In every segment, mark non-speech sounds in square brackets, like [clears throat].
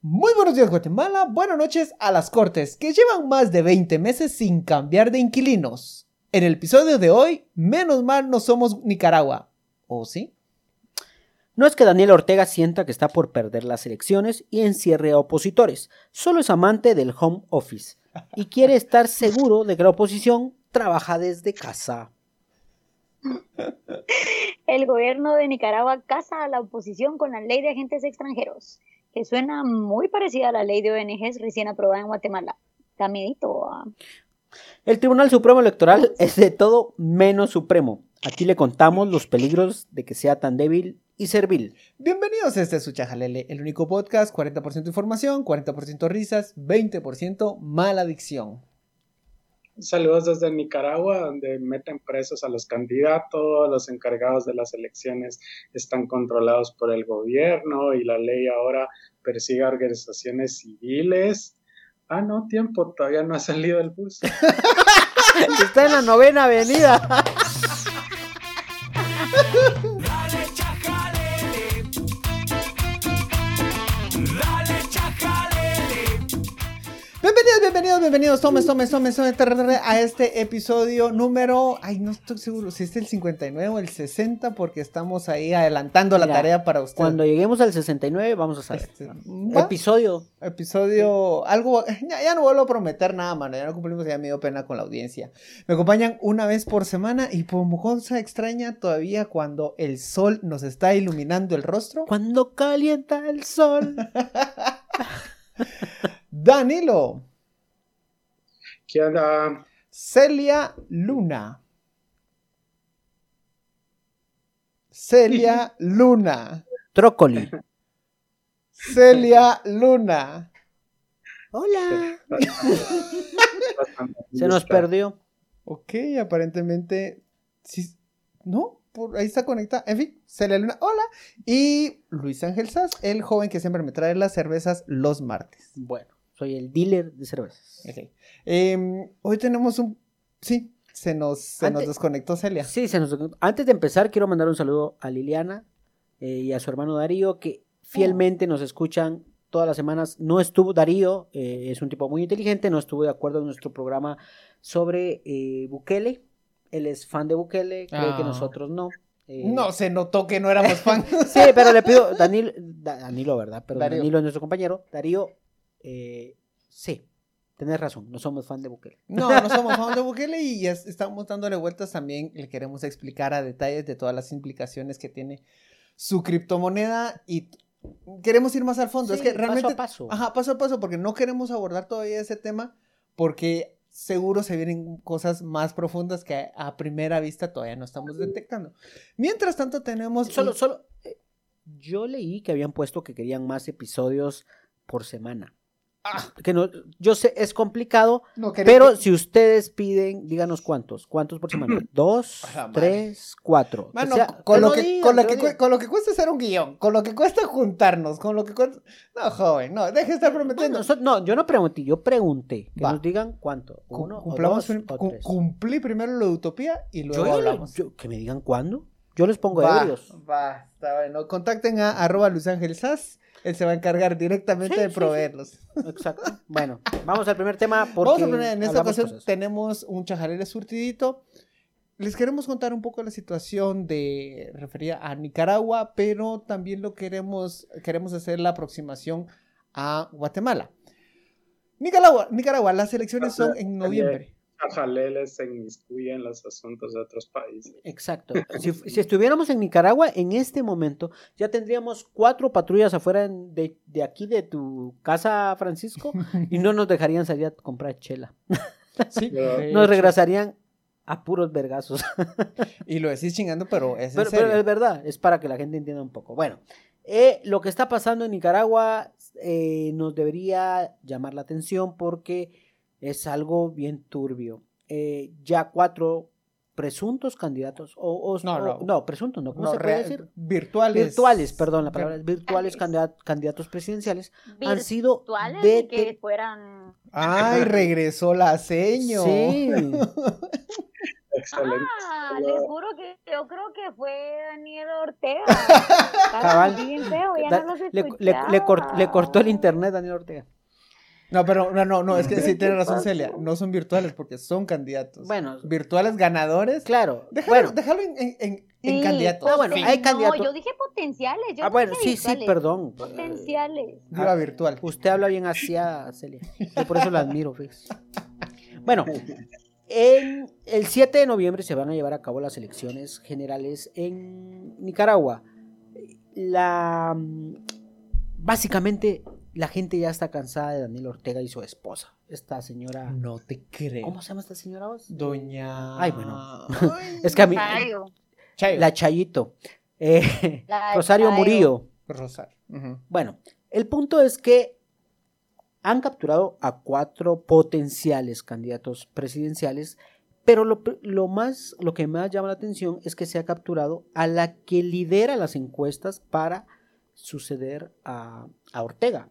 Muy buenos días Guatemala, buenas noches a las Cortes, que llevan más de 20 meses sin cambiar de inquilinos. En el episodio de hoy, menos mal no somos Nicaragua. ¿O sí? No es que Daniel Ortega sienta que está por perder las elecciones y encierre a opositores, solo es amante del home office y quiere estar seguro de que la oposición trabaja desde casa. El gobierno de Nicaragua casa a la oposición con la ley de agentes extranjeros, que suena muy parecida a la ley de ONGs recién aprobada en Guatemala. Da miedito. ah. El Tribunal Supremo Electoral [laughs] es de todo menos supremo. Aquí le contamos los peligros de que sea tan débil y servil. Bienvenidos a este Suchajalele, el único podcast, 40% información, 40% risas, 20% maladicción. Saludos desde Nicaragua, donde meten presos a los candidatos, los encargados de las elecciones están controlados por el gobierno y la ley ahora persigue a organizaciones civiles. Ah, no, tiempo, todavía no ha salido el bus. [laughs] Está en la novena avenida. [laughs] Bienvenidos, bienvenidos, tomes, tomes, tomes, tomes, a este episodio número, ay, no estoy seguro si es el 59 o el 60, porque estamos ahí adelantando la tarea para ustedes. Cuando lleguemos al 69 vamos a saber. Este. Episodio. Episodio, algo, ya, ya no vuelvo a prometer nada, mano, ya no cumplimos, ya me dio pena con la audiencia. Me acompañan una vez por semana y por cosa extraña todavía cuando el sol nos está iluminando el rostro. Cuando calienta el sol. [laughs] Danilo, ¿Qué onda? Celia Luna. Celia [laughs] Luna. Trócoli. Celia Luna. Hola. Se nos perdió. Ok, aparentemente. Sí. ¿No? Por ahí está conectada. En fin, Celia Luna. Hola. Y Luis Ángel Sass, el joven que siempre me trae las cervezas los martes. Bueno, soy el dealer de cervezas. Ok. Em, hoy tenemos un. Sí, se nos, se nos desconectó Celia. Sí, se nos... antes de empezar quiero mandar un saludo a Liliana eh, y a su hermano Darío que fielmente nos escuchan todas las semanas. No estuvo Darío, eh, es un tipo muy inteligente, no estuvo de acuerdo en nuestro programa sobre eh, Bukele. Él es fan de Bukele, cree que Ah. nosotros no. Eh, No, se notó que no éramos fan. [laughs] Sí, pero le pido, [laughs] Danilo, Da- Danilo, ¿verdad? Pero Darío. Danilo es nuestro compañero. Darío, eh, sí, tenés razón, no somos fan de Bukele. No, no [laughs] somos fan de Bukele y ya estamos dándole vueltas también. Le queremos explicar a detalles de todas las implicaciones que tiene su criptomoneda y queremos ir más al fondo. es que realmente. paso a paso. Ajá, paso a paso, porque no queremos abordar todavía ese tema porque seguro se vienen cosas más profundas que a primera vista todavía no estamos detectando. Mientras tanto tenemos... Solo, solo. eh, yo leí que habían puesto que querían más episodios por semana. [laughs] Que no, yo sé, es complicado, no pero si ustedes piden, díganos cuántos. ¿Cuántos por semana? [clears throat] ¿Dos? ¿Tres? ¿Cuatro? Mano, O sea, con, lo que, digan, con, lo que que, lo cue- digan. con lo que cuesta hacer un guion, con lo que cuesta juntarnos, con lo que cuesta... No, joven, no, deje de estar prometiendo. no, yo no pregunté, yo pregunté. Que Va. nos digan cuánto. Cu- Uno, o cumplamos dos, o tres. cumplí primero lo de Utopía y Yo luego ya lo- hablamos. yo- que me digan cuándo. Yo les pongo va, ebrios. va, está bueno. Contacten a arroba Luis Ángel Sass. Él se va a encargar directamente Sí, de sí, sí. proveerlos. Exacto. Bueno, [laughs] vamos al primer tema. Porque Vamos a poner, en esta ocasión cosas. tenemos un chajalele surtidito. Les queremos contar un poco la situación de referida a Nicaragua, pero también lo queremos, queremos hacer la aproximación a Guatemala. Nicaragua, Nicaragua, las elecciones son en noviembre. Chajaleles se inmiscuyen en los asuntos de otros países. Exacto. [laughs] Si, si estuviéramos en Nicaragua en este momento, ya tendríamos cuatro patrullas afuera de, de aquí de tu casa, Francisco, y no nos dejarían salir a comprar chela. [laughs] Sí, Nos regresarían a puros vergazos. [laughs] Y lo decís chingando, pero es en Pero, es verdad, es para que la gente entienda un poco. Bueno, eh, lo que está pasando en Nicaragua eh, nos debería llamar la atención porque es algo bien turbio. Eh, ya cuatro presuntos candidatos, o, o- No, o- no. presuntos, ¿no? ¿Cómo No, se puede decir? Virtuales. Virtuales, perdón, la palabra es virtuales candidat- candidatos presidenciales han sido Virtuales de... y que fueran Ay, regresó la seño. Sí, [laughs] excelente. Ah, les juro que yo creo que fue Daniel Ortega. [laughs] Cabal. Estaba bien feo, ya Da- no los le, le- le cort- le cortó el internet Daniel Ortega. No, pero no, no, no, es que sí ¿Qué tiene razón pasa? Celia. No son virtuales porque son candidatos. Bueno, virtuales ganadores. claro. Déjalo, bueno, déjalo en, en, en- en Sí, candidatos. Ah, bueno, hay candidatos- No, yo dije potenciales. Yo ah, no bueno, dije sí, sí, perdón. Potenciales. Viva virtual. Usted habla bien así a Celia. Yo por eso la admiro, fíjese. Bueno, en el 7 de noviembre se van a llevar a cabo las elecciones generales en Nicaragua. La mm, básicamente la gente ya está cansada de Daniel Ortega y su esposa. Esta señora. No te creo. ¿Cómo se llama esta señora vos? Doña. Ay, bueno. Ay. Es que a mí. Mario, Chayo. La Chayito. Eh, la Rosario Chayo. Murillo. Rosario. Bueno, el punto es que han capturado a cuatro potenciales candidatos presidenciales, pero lo, más, lo que más llama la atención es que se ha capturado a la que lidera las encuestas para suceder a, a Ortega.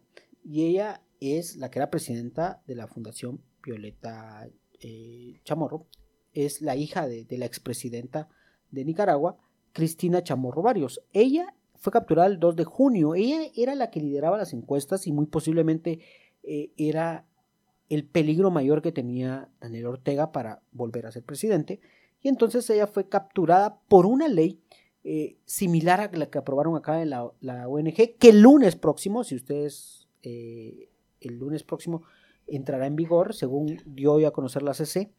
Y ella es la que era presidenta de la Fundación Violeta eh, Chamorro. Es la hija de, la expresidenta de Nicaragua, Cristina Chamorro Barrios. Ella fue capturada el 2 de junio. Ella era la que lideraba las encuestas y muy posiblemente eh, era el peligro mayor que tenía Daniel Ortega para volver a ser presidente. Y entonces ella fue capturada por una ley eh, similar a la que aprobaron acá en la, la ONG, que el lunes próximo, si ustedes, eh, el lunes próximo entrará en vigor, según dio hoy a conocer la CC.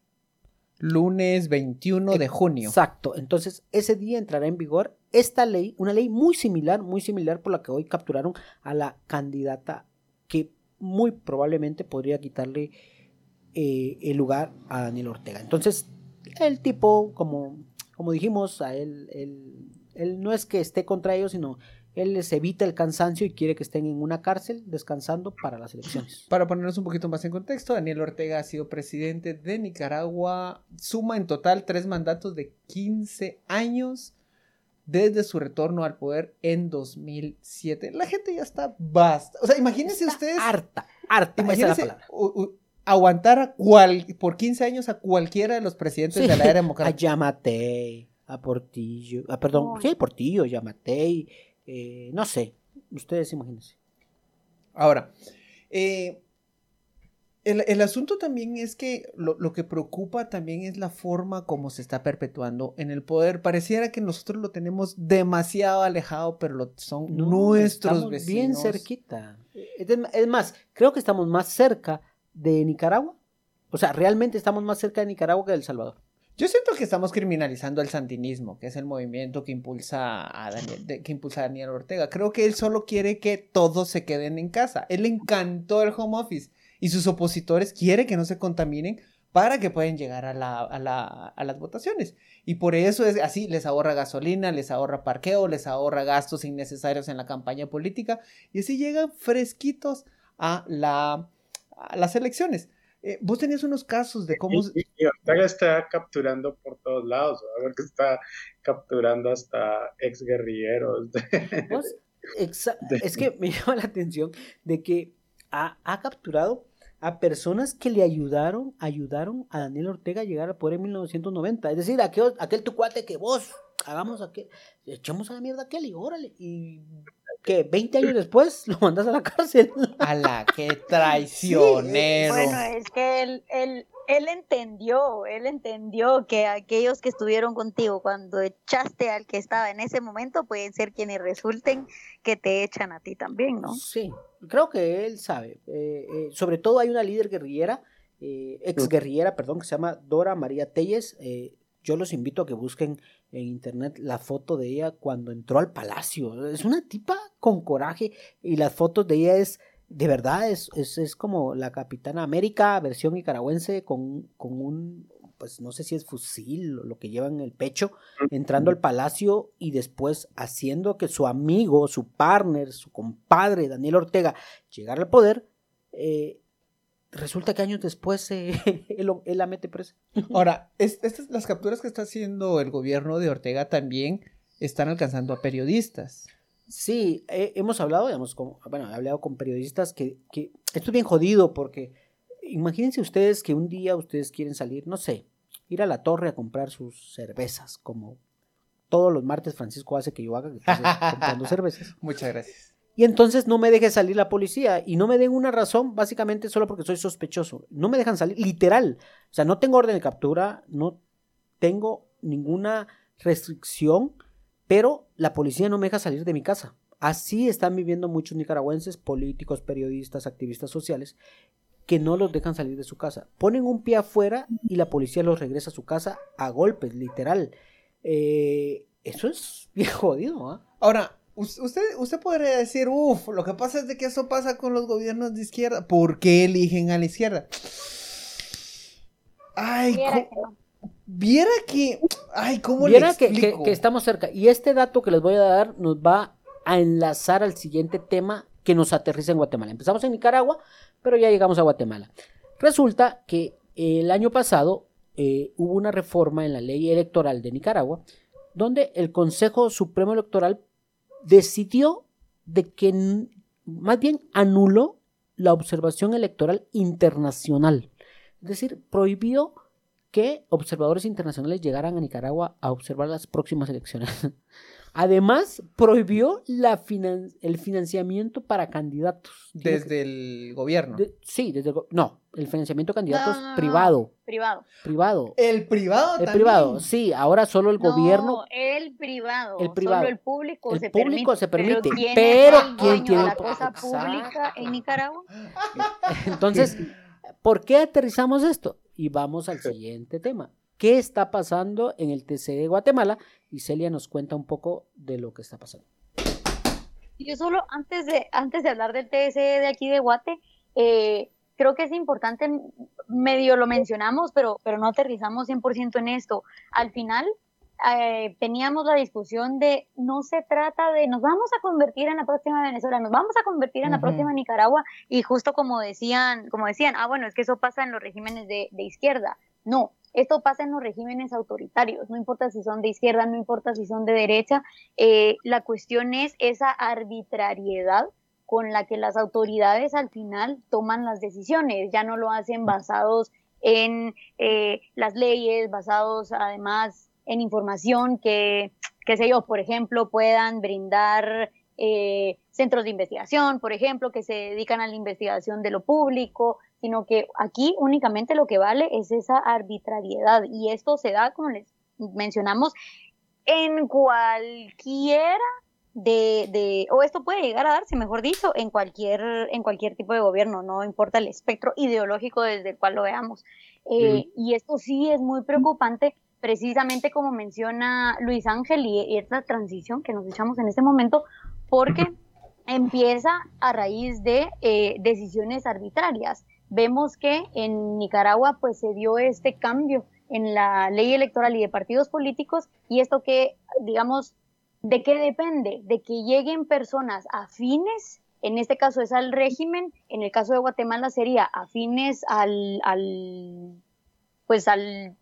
Lunes 21 de junio. Exacto. Entonces, ese día entrará en vigor esta ley, una ley muy similar, muy similar por la que hoy capturaron a la candidata que muy probablemente podría quitarle eh, el lugar a Daniel Ortega. Entonces, el tipo, como, como dijimos, a él, él, él no es que esté contra ellos, sino él les evita el cansancio y quiere que estén en una cárcel descansando para las elecciones. [laughs] Para ponernos un poquito más en contexto, Daniel Ortega ha sido presidente de Nicaragua, suma en total tres mandatos de 15 años desde su retorno al poder en 2007. La gente ya está basta. O sea, imagínense Está ustedes, Harta, harta, esa es la imagínense palabra. u- u- aguantar a cual, por 15 años a cualquiera de los presidentes Sí, de la era A democrática. Yamatei, a Portillo, ah, perdón, Ay. sí, Portillo, Yamatei, eh, no sé, ustedes imagínense. Ahora, eh, el, el asunto también es que lo, lo que preocupa también es la forma como se está perpetuando en el poder. Pareciera que nosotros lo tenemos demasiado alejado, pero lo son No, nuestros estamos vecinos. bien cerquita. Es más, creo que estamos más cerca de Nicaragua. O sea, realmente estamos más cerca de Nicaragua que de El Salvador. Yo siento que estamos criminalizando el sandinismo, que es el movimiento que impulsa a Daniel, que impulsa Daniel Ortega. Creo que él solo quiere que todos se queden en casa. Él le encantó el home office y sus opositores quiere que no se contaminen para que puedan llegar a, la, a, la- a las votaciones. Y por eso es así, les ahorra gasolina, les ahorra parqueo, les ahorra gastos innecesarios en la campaña política y así llegan fresquitos a las elecciones. Eh, vos tenías unos casos de cómo... Y, y Ortega está capturando por todos lados, ¿verdad? porque está capturando hasta exguerrilleros. de- [laughs] Vos, exa- De- Es que me [laughs] llama la atención de que ha, ha capturado a personas que le ayudaron, ayudaron a Daniel Ortega a llegar al poder en 1990. Es decir, aquel, aquel tu cuate que vos hagamos aquel, echamos a la mierda aquel y órale. Y que 20 años después lo mandas a la cárcel. [laughs] A la que traicionero. Bueno, es que él, él, él entendió, él entendió que aquellos que estuvieron contigo cuando echaste al que estaba en ese momento pueden ser quienes resulten que te echan a ti también, ¿no? Sí, creo que él sabe. Eh, eh, sobre todo hay una líder guerrillera, eh, ex guerrillera, perdón, que se llama Dora María Telles. Eh, yo los invito a que busquen en internet la foto de ella cuando entró al palacio. Es una tipa con coraje y las fotos de ella es, de verdad, es, es, es como la Capitana América, versión nicaragüense, con, con un, pues no sé si es fusil o lo que lleva en el pecho, entrando al palacio y después haciendo que su amigo, su partner, su compadre, Daniel Ortega, llegara al poder. eh, resulta que años después eh, [laughs] él, él la mete presa. Ahora, es- estas, las capturas que está haciendo el gobierno de Ortega también están alcanzando a periodistas. Sí, eh, hemos hablado, digamos, con, bueno, he hablado con periodistas que, que esto es bien jodido porque imagínense ustedes que un día ustedes quieren salir, no sé, ir a la torre a comprar sus cervezas, como todos los martes Francisco hace que yo haga, que [laughs] comprando cervezas. Muchas gracias. Y entonces no me deje salir la policía y no me den una razón, básicamente solo porque soy sospechoso. No me dejan salir, literal. O sea, no tengo orden de captura, no tengo ninguna restricción, pero la policía no me deja salir de mi casa. Así están viviendo muchos nicaragüenses, políticos, periodistas, activistas sociales, que no los dejan salir de su casa. Ponen un pie afuera y la policía los regresa a su casa a golpes, literal. Eh, eso es bien jodido, ¿ah? Ahora, us- usted, usted podría decir, uff, lo que pasa es de que eso pasa con los gobiernos de izquierda. ¿Por qué eligen a la izquierda? Ay, Viera que que, ay, ¿cómo Viera le que, que- explico? que estamos cerca. Y este dato que les voy a dar nos va a enlazar al siguiente tema que nos aterriza en Guatemala. Empezamos en Nicaragua, pero ya llegamos a Guatemala. Resulta que el año pasado eh, hubo una reforma en la ley electoral de Nicaragua, donde el Consejo Supremo Electoral decidió de que más bien anuló la observación electoral internacional. Es decir, prohibió que observadores internacionales llegaran a Nicaragua a observar las próximas elecciones. [laughs] Además, prohibió la finan- el financiamiento para candidatos. Desde el gobierno. de- sí, desde el no, el financiamiento de candidatos No, no, no, privado, Privado. privado. El privado El también. privado, sí, ahora solo el gobierno No, el privado. El privado. Solo el público El se público permite. se permite, Pero ¿quién pero ¿quién tiene de la cosa pública en Nicaragua? [laughs] Entonces, ¿por qué aterrizamos esto? Y vamos al siguiente tema. ¿Qué está pasando en el TC de Guatemala? Y Celia nos cuenta un poco de lo que está pasando. Yo solo, antes de, antes de hablar del TSE de aquí de Guate, eh, creo que es importante, medio lo mencionamos, pero, pero no aterrizamos 100% en esto. Al final, eh, teníamos la discusión de no se trata de nos vamos a convertir en la próxima Venezuela, nos vamos a convertir en la próxima Nicaragua, y justo como decían, como decían, ah, bueno, es que eso pasa en los regímenes de, de izquierda. No, esto pasa en los regímenes autoritarios, no importa si son de izquierda, no importa si son de derecha, eh, la cuestión es esa arbitrariedad con la que las autoridades al final toman las decisiones, ya no lo hacen basados en eh, las leyes, basados además en información que, qué sé yo, por ejemplo, puedan brindar eh, centros de investigación, por ejemplo, que se dedican a la investigación de lo público, sino que aquí únicamente lo que vale es esa arbitrariedad y esto se da, como les mencionamos, en cualquiera de, de, o esto puede llegar a darse, mejor dicho, en cualquier, en cualquier tipo de gobierno, no importa el espectro ideológico desde el cual lo veamos. Eh, Y esto sí es muy preocupante, precisamente como menciona Luis Ángel, y, es la transición que nos echamos en este momento, porque empieza a raíz de eh, decisiones arbitrarias. Vemos que en Nicaragua pues se dio este cambio en la ley electoral y de partidos políticos y esto que, digamos, ¿de qué depende? De que lleguen personas afines, en este caso es al régimen, en el caso de Guatemala sería afines al, al pues a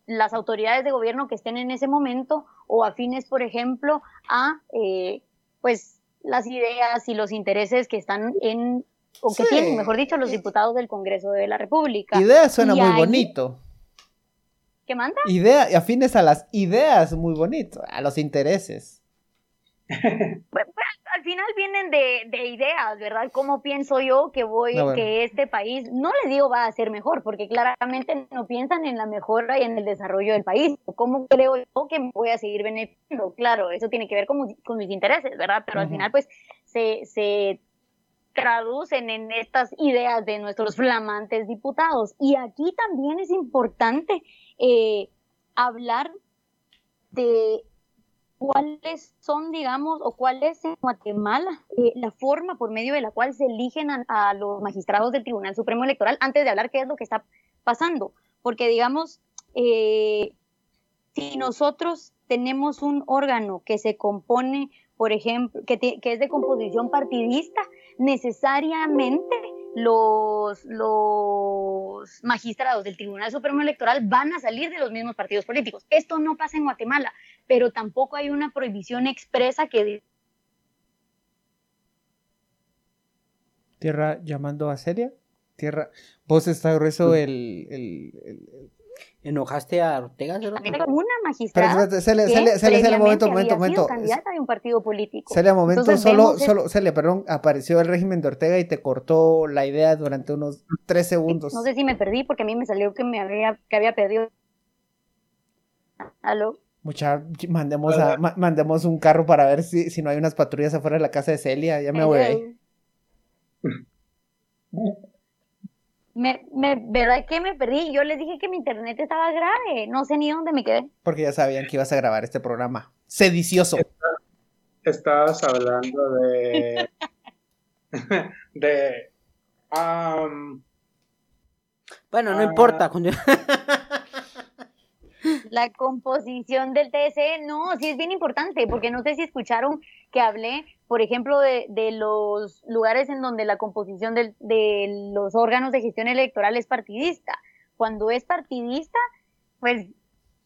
las autoridades de gobierno que estén en ese momento o afines, por ejemplo, a eh, pues las ideas y los intereses que están en o que Sí. tienen, mejor dicho, los diputados del Congreso de la República. Idea suena Y muy ahí- bonito. ¿Qué manda? Idea, afines a las ideas, muy bonito. A los intereses. [laughs] Final vienen de, de ideas, ¿verdad? ¿Cómo pienso yo que voy, Ah, bueno. que este país, no le digo va a ser mejor, porque claramente no piensan en la mejora y en el desarrollo del país. ¿Cómo creo yo que me voy a seguir beneficiando? Claro, eso tiene que ver con, mis- con mis intereses, ¿verdad? Pero al final, pues, se, se traducen en estas ideas de nuestros flamantes diputados. Y aquí también es importante eh, hablar de cuáles son, digamos, o cuál es en Guatemala eh, la forma por medio de la cual se eligen a, los magistrados del Tribunal Supremo Electoral antes de hablar qué es lo que está pasando. Porque, digamos, eh, si nosotros tenemos un órgano que se compone, por ejemplo, que, te- que es de composición partidista, necesariamente los, los magistrados del Tribunal Supremo Electoral van a salir de los mismos partidos políticos. Esto no pasa en Guatemala, pero tampoco hay una prohibición expresa que dice Tierra llamando a Celia. Tierra. Vos está grueso el, el- el- el- ¿Enojaste a Ortega? Una Pero magistrada espérate, Celia, Celia, Celia, Celia, previamente momento, momento, momento. candidata de un partido político. Celia, momento, Entonces solo, solo, Celia, perdón, apareció el régimen de Ortega y te cortó la idea durante unos tres segundos. No sé si me perdí porque a mí me salió que me había, que había perdido. ¿Aló? Mucha, mandemos, a, ma- mandemos un carro para ver si, si no hay unas patrullas afuera de la casa de Celia. Ya me voy ahí. Me, me, ¿Verdad que me perdí? Yo les dije que mi internet estaba grave. No sé ni dónde me quedé. Porque ya sabían que ibas a grabar este programa. Sedicioso. Estabas hablando de. [laughs] de. am, Bueno, no Ah. importa. La composición del TSE, no, sí es bien importante, porque no sé si escucharon que hablé, por ejemplo, de, de los lugares en donde la composición de los órganos de gestión electoral es partidista. Cuando es partidista, pues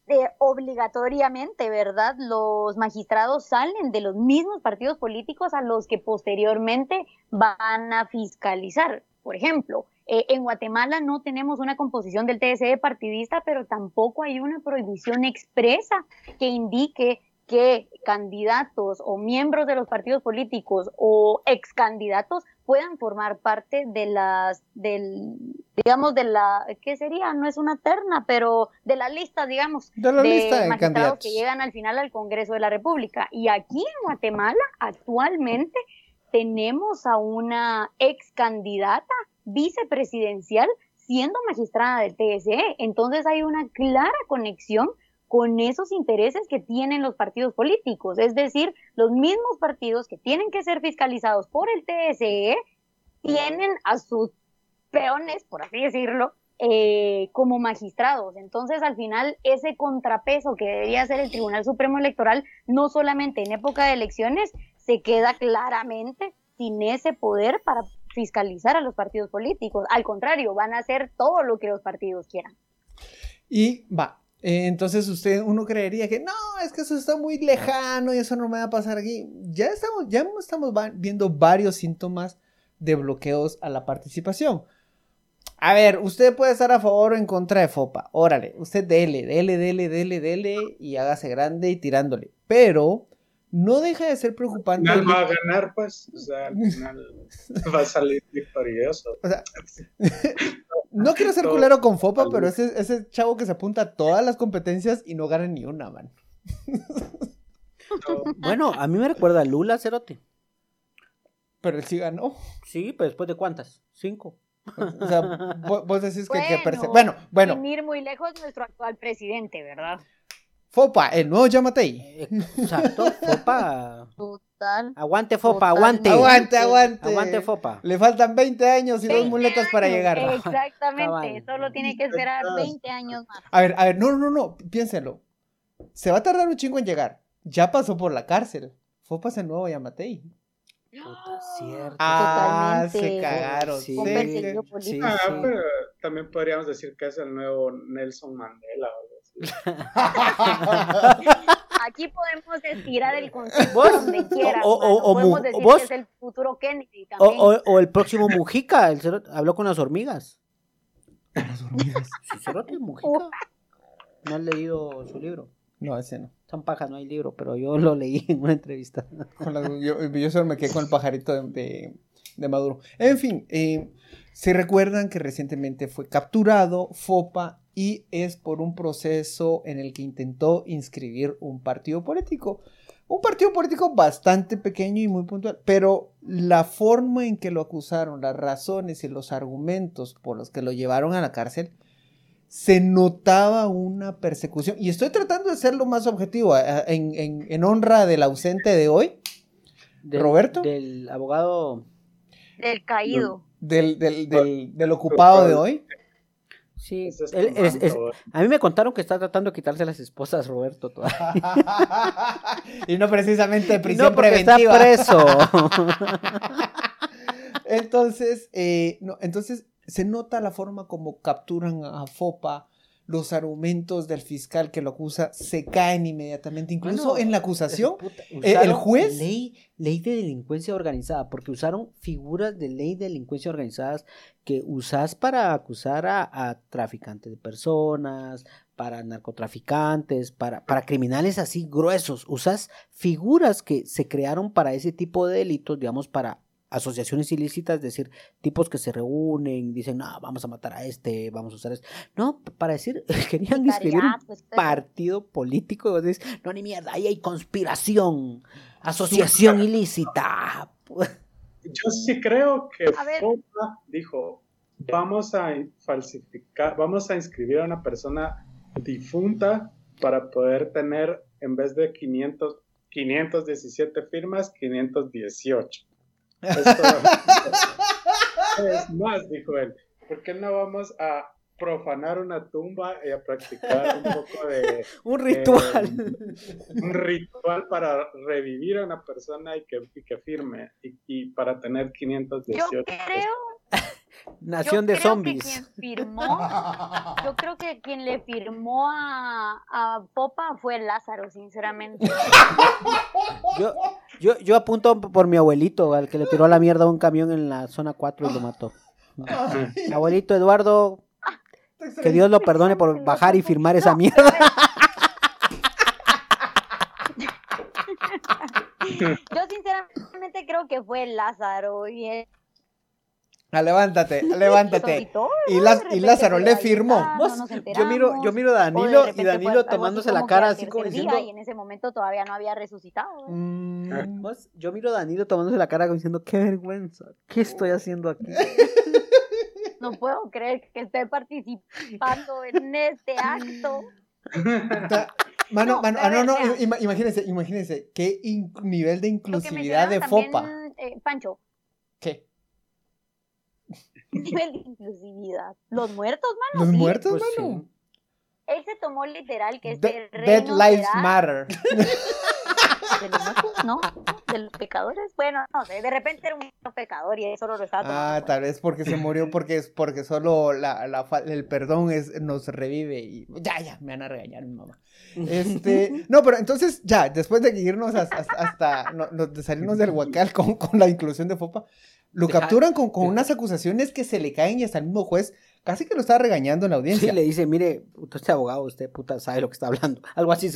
eh, obligatoriamente, ¿verdad? Los magistrados salen de los mismos partidos políticos a los que posteriormente van a fiscalizar. Por ejemplo, eh, en Guatemala no tenemos una composición del TSE partidista, pero tampoco hay una prohibición expresa que indique que candidatos o miembros de los partidos políticos o ex candidatos puedan formar parte de las del digamos de la qué sería no es una terna pero de la lista digamos De la de lista de magistrados candidatos. que llegan al final al Congreso de la República y aquí en Guatemala actualmente tenemos a una ex candidata vicepresidencial siendo magistrada del TSE. Entonces hay una clara conexión con esos intereses que tienen los partidos políticos. Es decir, los mismos partidos que tienen que ser fiscalizados por el TSE tienen a sus peones, por así decirlo, eh, como magistrados. Entonces, al final, ese contrapeso que debería ser el Tribunal Supremo Electoral, no solamente en época de elecciones, se queda claramente sin ese poder para fiscalizar a los partidos políticos. Al contrario, van a hacer todo lo que los partidos quieran. Y va. eh, entonces usted, uno creería que no, es que eso está muy lejano y eso no me va a pasar aquí. Ya estamos, ya estamos viendo varios síntomas de bloqueos a la participación. A ver, usted puede estar a favor o en contra de FOPA. Órale, usted dele, dele, dele, dele, dele y hágase grande y tirándole. Pero no deja de ser preocupante. Al el- final va a ganar, pues. O sea, al final va a salir victorioso. O sea, no quiero ser culero con FOPA, pero ese, ese chavo que se apunta a todas las competencias y no gana ni una, man. Bueno, a mí me recuerda a Lula, Cerote. Pero él sí ganó. Sí, pero después de cuántas? Cinco. O sea, vo- vos decís que, que perse- Bueno, Bueno, bueno, Sin ir muy lejos, nuestro actual presidente, ¿verdad? FOPA, el nuevo Yamatei. Exacto, [laughs] Fopa. Total. Aguante, Fopa, aguante. Aguante, aguante. Aguante, Fopa. Le faltan 20 años y dos 20 muletas para llegar. [laughs] Exactamente, Cabal. solo tiene que esperar 20 años más. A ver, a ver, no, no, no, piénselo. Se va a tardar un chingo en llegar. Ya pasó por la cárcel. FOPA es el nuevo Yamatei. Puta, cierto. Ah, Totalmente. se cagaron. Sí. Ah, sí. pero también podríamos decir que es el nuevo Nelson Mandela. así. Aquí podemos estirar el concepto ¿Vos? donde quieras. O- o- mano. o podemos decir vos- que es el futuro Kennedy O, también. o- o el próximo Mujica, el cerote habló con las hormigas. [laughs] Las hormigas. Sí, cerote, Mujica. No has leído su libro. No, ese no. Son pajas, no hay libro, pero yo lo leí en una entrevista. Yo, yo solo me quedé con el pajarito de, de- de Maduro. En fin, eh, se recuerdan que recientemente fue capturado FOPA y es por un proceso en el que intentó inscribir un partido político. Un partido político bastante pequeño y muy puntual, pero la forma en que lo acusaron, las razones y los argumentos por los que lo llevaron a la cárcel, se notaba una persecución. Y estoy tratando de ser lo más objetivo, en, en- en honra del ausente de hoy, Del- ¿Roberto? Del abogado. Del caído. del, del, del, del ocupado de hoy. Sí, Ese es él- tu es- es- manto, a mí me contaron que está tratando de quitarse las esposas, Roberto. todavía. [laughs] y no precisamente prisión no preventiva. está preso. [laughs] Entonces, eh, no, entonces se nota la forma como capturan a Fopa, los argumentos del fiscal que lo acusa se caen inmediatamente. Incluso en la acusación, Puta, eh, el juez- Ley, ley de delincuencia organizada, porque usaron figuras de ley de delincuencia organizadas que usás para acusar a, a traficantes de personas, para narcotraficantes, para, para criminales así gruesos. Usas figuras que se crearon para ese tipo de delitos, digamos, para asociaciones ilícitas, es decir, tipos que se reúnen, dicen, no, vamos a matar a este, vamos a usar este. No, para decir, [laughs] querían escribir un pues, partido político y vos decís, no, ni mierda, ahí hay conspiración, asociación ilícita. [laughs] Yo sí creo que A. Fopa dijo, vamos a falsificar, vamos a inscribir a una persona difunta para poder tener, en vez de 500, 517 firmas, 518. Esto es más, dijo él. ¿Por qué no vamos a profanar una tumba y a practicar un poco de [laughs] Un ritual. eh, un ritual para revivir a una persona y que, y que firme y, y para tener Yo 518 creo, Nación yo de creo zombies. que quien [laughs] firmó, yo creo que quien le firmó a, a Popa fue Lázaro, sinceramente. Yo, yo, yo apunto por mi abuelito, al que le tiró la mierda a un camión en la zona 4 y lo mató. Mi abuelito Eduardo, que Dios lo perdone por bajar y firmar esa mierda. [laughs] [laughs] Yo sinceramente creo que fue Lázaro y él Ah, levántate, levántate. Y, Lázaro le firmó. ah, no yo miro, yo miro a Danilo y Danilo tomándose la cara así como diciendo. Y en ese momento todavía no había resucitado. ¿eh? Mm, Vos, yo miro a Danilo tomándose la cara como diciendo, qué vergüenza, ¿qué estoy haciendo aquí? No puedo creer que esté participando en este acto. Mano, No, mano, ah, no, no, imagínense, imagínense, qué nivel de inclusividad de FOPA. eh, Pancho. Nivel de inclusividad. Los muertos, mano. ¿Los sí. muertos, Pues sí. mano? Él se tomó literal que De- este Dead Lives será Matter. [laughs] de los muertos, ¿no? De los pecadores. Bueno, no sé, de repente era un pecador y eso lo estaba tomando. Ah, tal vez porque se murió, [laughs] porque es porque solo la, la el perdón es, nos revive y ya, ya, me van a regañar mi mamá. Este, [laughs] no, pero entonces ya, después de irnos hasta, hasta, hasta- no- no- de salirnos del huacal con, con la inclusión de Fopa, lo Deja- capturan con, con unas acusaciones que se le caen y hasta el mismo juez casi que lo está regañando en la Sí, audiencia. le dice, mire, usted es abogado, usted puta sabe lo que está hablando. [laughs] Algo así.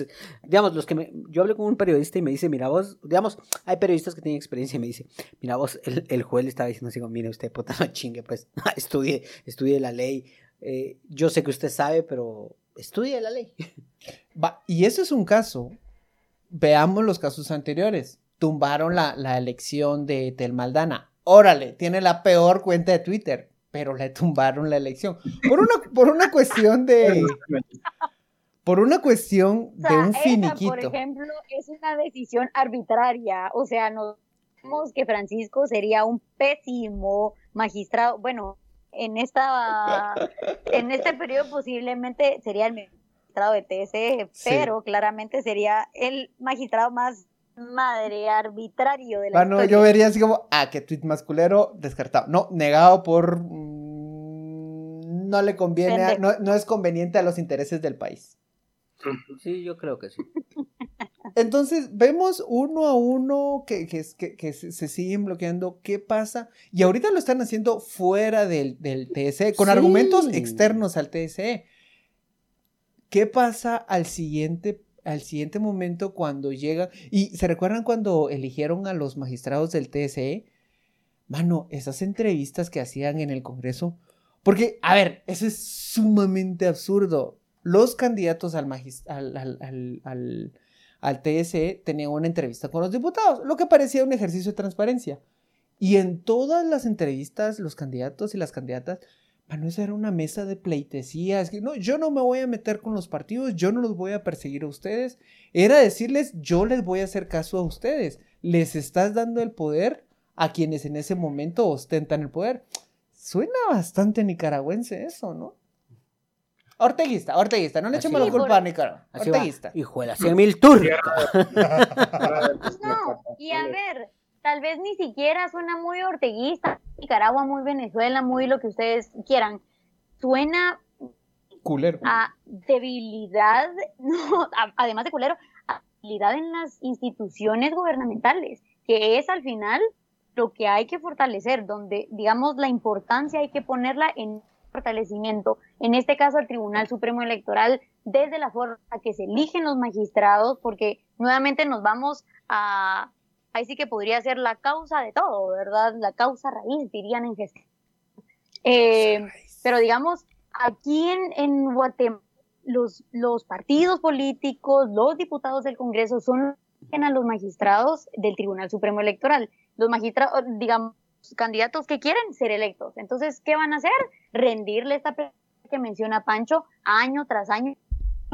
Digamos, los que me, yo hablé con un periodista y me dice, mira vos, digamos, hay periodistas que tienen experiencia y me dice, mira vos, el, el juez le estaba diciendo así como, mire usted, puta, [laughs] no chingue, pues, [laughs] estudie, estudie la ley. Eh, yo sé que usted sabe, pero estudie la ley. Va, y eso es un caso. Veamos los casos anteriores. Tumbaron la, la elección de Telmaldana. Órale, tiene la peor cuenta de Twitter, pero le tumbaron la elección. Por una, por una cuestión de. Por una cuestión O sea, de un esa, finiquito. por ejemplo, es una decisión arbitraria. O sea, nos vemos que Francisco sería un pésimo magistrado. Bueno, en esta en este periodo posiblemente sería el magistrado de TSE, Sí. pero claramente sería el magistrado más madre arbitrario de la Bueno, historia. yo vería así como, ah, que tweet masculero, descartado. No, negado por. mm, no le conviene, a- no, no es conveniente a los intereses del país. Sí, yo creo que sí. [laughs] Entonces, vemos uno a uno que, que, es- que, que se, se siguen bloqueando. ¿Qué pasa? Y ahorita lo están haciendo fuera del, del TSE, con Sí. argumentos externos al TSE. ¿Qué pasa al siguiente, al siguiente momento cuando llega? Y se recuerdan cuando eligieron a los magistrados del TSE? Mano, esas entrevistas que hacían en el Congreso. Porque, a ver, eso es sumamente absurdo. Los candidatos al, al TSE tenían una entrevista con los diputados, lo que parecía un ejercicio de transparencia. Y en todas las entrevistas, los candidatos y las candidatas, mano, esa era una mesa de pleitesía. Es que no, yo no me voy a meter con los partidos, yo no los voy a perseguir a ustedes. Era decirles, yo les voy a hacer caso a ustedes. Les estás dando el poder a quienes en ese momento ostentan el poder. Suena bastante nicaragüense eso, ¿no? Orteguista, orteguista, no le echemos la culpa a Nicaragua. Orteguista. Hijo de la 100 mil turcas. [laughs] [laughs] No, y a ver, tal vez ni siquiera suena muy orteguista, Nicaragua, muy Venezuela, muy lo que ustedes quieran. Suena Culero. a debilidad, [laughs] no, a- además de culero, a debilidad en las instituciones gubernamentales, que es al final lo que hay que fortalecer, donde, digamos, la importancia hay que ponerla en fortalecimiento, en este caso al Tribunal Supremo Electoral, desde la forma que se eligen los magistrados, porque nuevamente nos vamos a, ahí sí que podría ser la causa de todo, ¿verdad? La causa raíz, dirían en gestión. Eh, pero digamos, aquí en, en Guatemala, los, los partidos políticos, los diputados del Congreso son a los magistrados del Tribunal Supremo Electoral. Los magistrados, digamos, candidatos que quieren ser electos. Entonces, ¿qué van a hacer? Rendirle esta que menciona Pancho año tras año,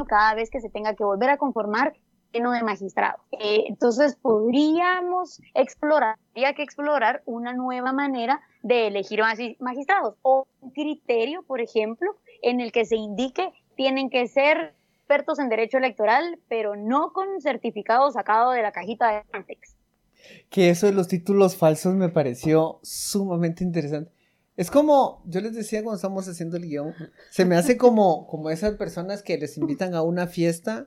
cada vez que se tenga que volver a conformar lleno de magistrados. Eh, entonces, podríamos explorar, habría que explorar una nueva manera de elegir magi- magistrados o un criterio, por ejemplo, en el que se indique tienen que ser expertos en derecho electoral, pero no con certificado sacado de la cajita de Antex. Que eso de los títulos falsos me pareció sumamente interesante. Es como, yo les decía cuando estábamos haciendo el guion, se me hace como, como esas personas que les invitan a una fiesta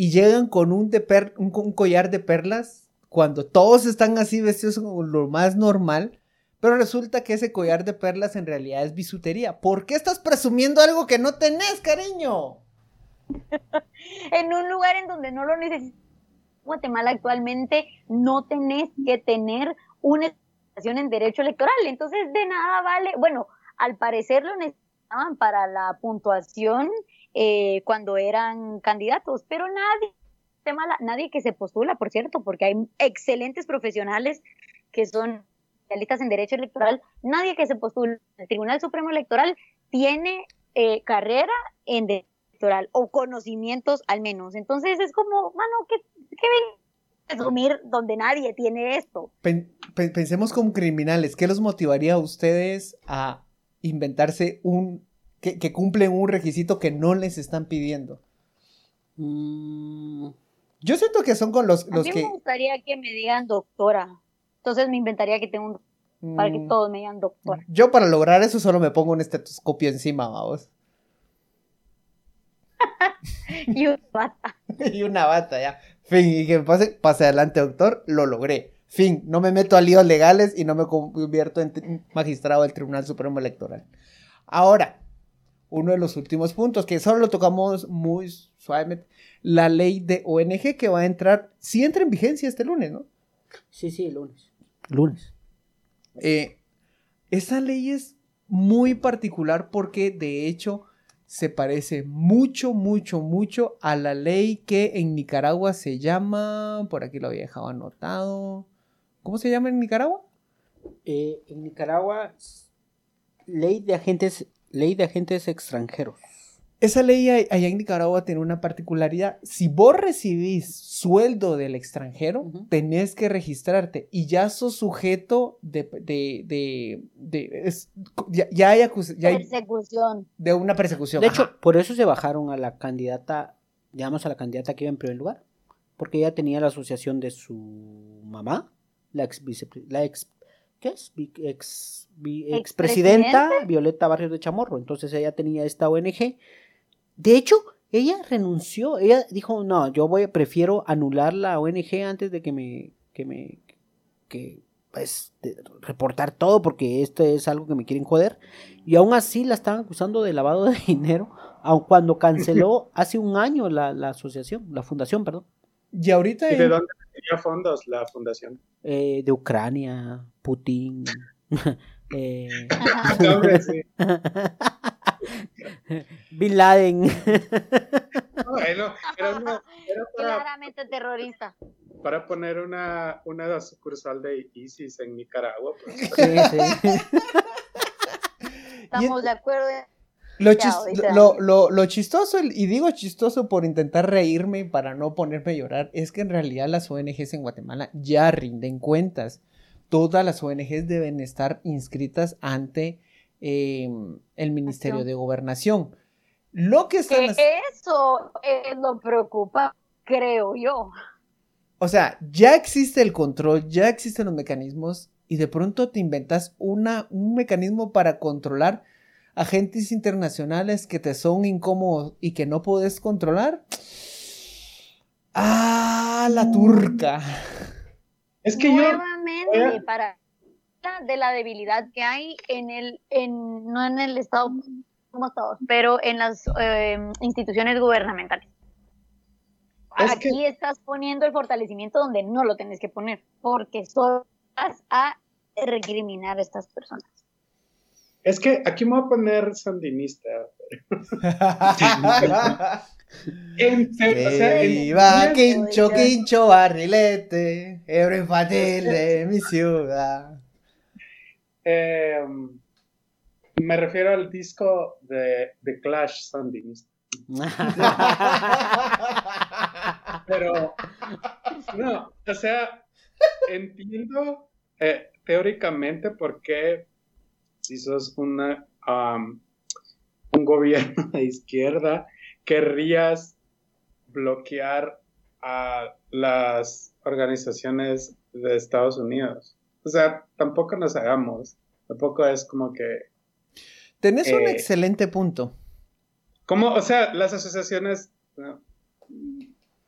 y llegan con un, de per- un, collar de perlas cuando todos están así vestidos como lo más normal, pero resulta que ese collar de perlas en realidad es bisutería. ¿Por qué estás presumiendo algo que no tenés, cariño? [laughs] En un lugar en donde no lo necesitas, Guatemala actualmente no tenés que tener una especialización en derecho electoral, entonces de nada vale, bueno, al parecer lo necesitaban para la puntuación eh, cuando eran candidatos, pero nadie, nadie que se postula, por cierto, porque hay excelentes profesionales que son especialistas en derecho electoral, nadie que se postula al Tribunal Supremo Electoral tiene eh, carrera en derecho electoral o conocimientos al menos. Entonces es como, mano, ¿qué, qué ven a presumir donde nadie tiene esto? Pen- pe- pensemos como criminales, ¿qué los motivaría a ustedes a inventarse un que, que cumplen un requisito que no les están pidiendo? Mm, Yo siento que son con los, A los mí que me gustaría que me digan doctora. Entonces me inventaría que tengo un para que mm, todos me digan doctora. yo para lograr eso solo me pongo un estetoscopio encima, vamos. [laughs] Y un bata. [laughs] y una bata ya. Fin, y que pase, pase adelante, doctor, lo logré. Fin, no me meto a líos legales y no me convierto en magistrado del Tribunal Supremo Electoral. Ahora, uno de los últimos puntos, que solo lo tocamos muy suavemente, la ley de ONG que va a entrar, sí entra en vigencia este lunes, ¿no? sí, sí, el lunes. Lunes. Eh, esa ley es muy particular porque de hecho se parece mucho, mucho, mucho a la ley que en Nicaragua se llama, por aquí lo había dejado anotado, ¿cómo se llama en Nicaragua? Eh, en Nicaragua, ley de agentes, ley de agentes extranjeros. Esa ley a- allá en Nicaragua tiene una particularidad. Si vos recibís sueldo del extranjero, tenés que registrarte y ya sos sujeto de, de, de, de- es- ya, ya hay, acus- ya hay Persecución. de una persecución. De ajá. hecho, por eso se bajaron a la candidata, digamos a la candidata que iba en primer lugar, porque ella tenía la asociación de su mamá, la ex la ex ¿qué es? Ex, expresidenta. Violeta Barrios de Chamorro. Entonces ella tenía esta ONG. De hecho, ella renunció. Ella dijo, no, yo voy, prefiero anular la ONG antes de que me, que me, que, pues, de- reportar todo porque esto es algo que me quieren joder. Y aún así la estaban acusando de lavado de dinero, aun cuando canceló [laughs] hace un año la, la asociación, la fundación, perdón, Y ahorita ¿Y de en- dónde tenía fondos la fundación? Eh, de Ucrania, Putin. [laughs] eh, No, hombre, sí. Bin Laden. Bueno, era, una- [laughs] era para, Claramente terrorista. para poner una, una sucursal de ISIS en Nicaragua. pues. Sí, sí. Estamos de acuerdo. Lo, chis- lo, lo- lo chistoso, y digo chistoso por intentar reírme para no ponerme a llorar, es que en realidad las ONGs en Guatemala ya rinden cuentas. Todas las ONGs deben estar inscritas ante eh, el Ministerio de Gobernación. Lo que están Que haciendo... eso es lo preocupa, creo yo. O sea, ya existe el control, ya existen los mecanismos y de pronto te inventas una, un mecanismo para controlar agentes internacionales que te son incómodos y que no puedes controlar. Ah, la turca. Es que yo, Nuevamente, a- para de la debilidad que hay en el, en, no en el Estado, como todos, pero en las eh, instituciones gubernamentales. Es Aquí que- estás poniendo el fortalecimiento donde no lo tenés que poner, porque solo vas a recriminar a estas personas. Es que aquí me voy a poner sandinista. [laughs] [laughs] En serio, o sea, en- Viva Quincho. Quincho, barrilete, héroe infantil de [laughs] mi ciudad. eh, me refiero al disco de, de Clash sandinista. Pero, no, o sea, entiendo eh, teóricamente por qué si sos una, um, un gobierno de izquierda, querrías bloquear a las organizaciones de Estados Unidos. O sea, tampoco nos hagamos, tampoco es como que Tenés un Eh, excelente punto. ¿Cómo? O sea, las asociaciones ¿no?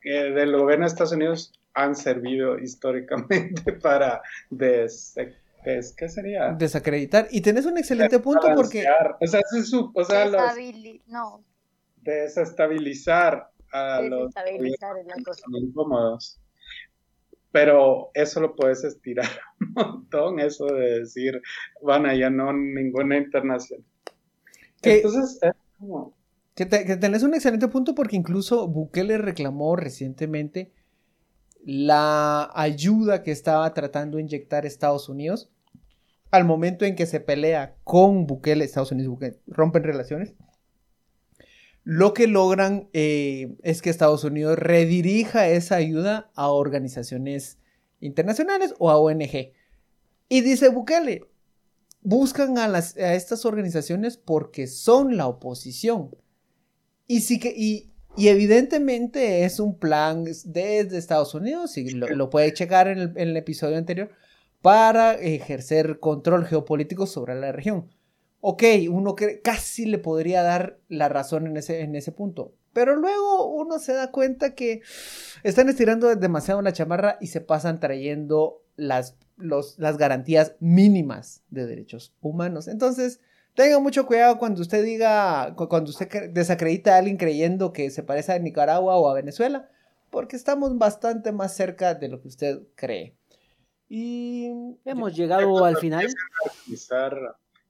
eh, del gobierno de Estados Unidos han servido históricamente [laughs] para des, des- ¿qué sería? Desacreditar. Y tenés un excelente punto porque. O sea, ese es su- o sea, los- Deshabili- no, desestabilizar a los desestabilizar es la cosa. son incómodos. Pero eso lo puedes estirar [laughs] un montón, eso de decir, van ya no ninguna internacional. Que- Entonces, es como, Que, te- que tenés un excelente punto porque incluso Bukele reclamó recientemente la ayuda que estaba tratando de inyectar Estados Unidos al momento en que se pelea con Bukele, Estados Unidos Bukele rompen relaciones. Lo que logran eh, es que Estados Unidos redirija esa ayuda a organizaciones internacionales o a ONG. Y dice Bukele, buscan a, las, a estas organizaciones porque son la oposición. Y sí que, y, y evidentemente es un plan desde Estados Unidos, y lo, lo puede checar en el, en el episodio anterior, para ejercer control geopolítico sobre la región. Ok, uno casi le podría dar la razón en ese, en ese punto. Pero luego uno se da cuenta que están estirando demasiado la chamarra y se pasan trayendo las, los- las garantías mínimas de derechos humanos. Entonces, tenga mucho cuidado cuando usted diga, cu- cuando usted cre- desacredita a alguien creyendo que se parece a Nicaragua o a Venezuela, porque estamos bastante más cerca de lo que usted cree. Y Hemos llegado al final.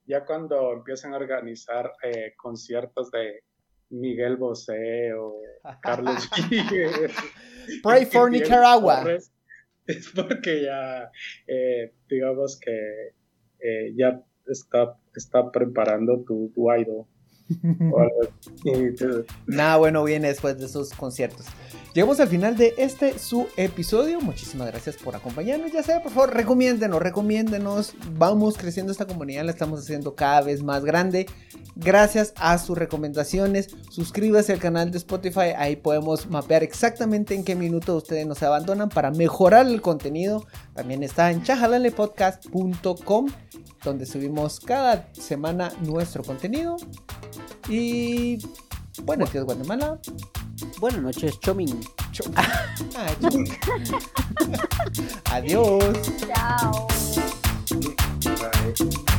ya cuando empiezan a organizar eh, conciertos de Miguel Bosé o [laughs] Carlos [laughs] Pray for Nicaragua. Torres, [laughs] es porque ya, eh, digamos que eh, ya está, está preparando tu, tu idol. [laughs] Nada bueno viene después de esos conciertos. Llegamos al final de este su episodio. Muchísimas gracias por acompañarnos. Ya sea, por favor, recomiéndenos, recomiéndenos. Vamos creciendo esta comunidad, la estamos haciendo cada vez más grande. Gracias a sus recomendaciones. Suscríbase al canal de Spotify. Ahí podemos mapear exactamente en qué minuto ustedes nos abandonan para mejorar el contenido. También está en chajalalepodcast.com donde subimos cada semana nuestro contenido. Y buenos días, Guatemala. Buenas noches, Chomin. [laughs] [laughs] Adiós. Chao. Bye.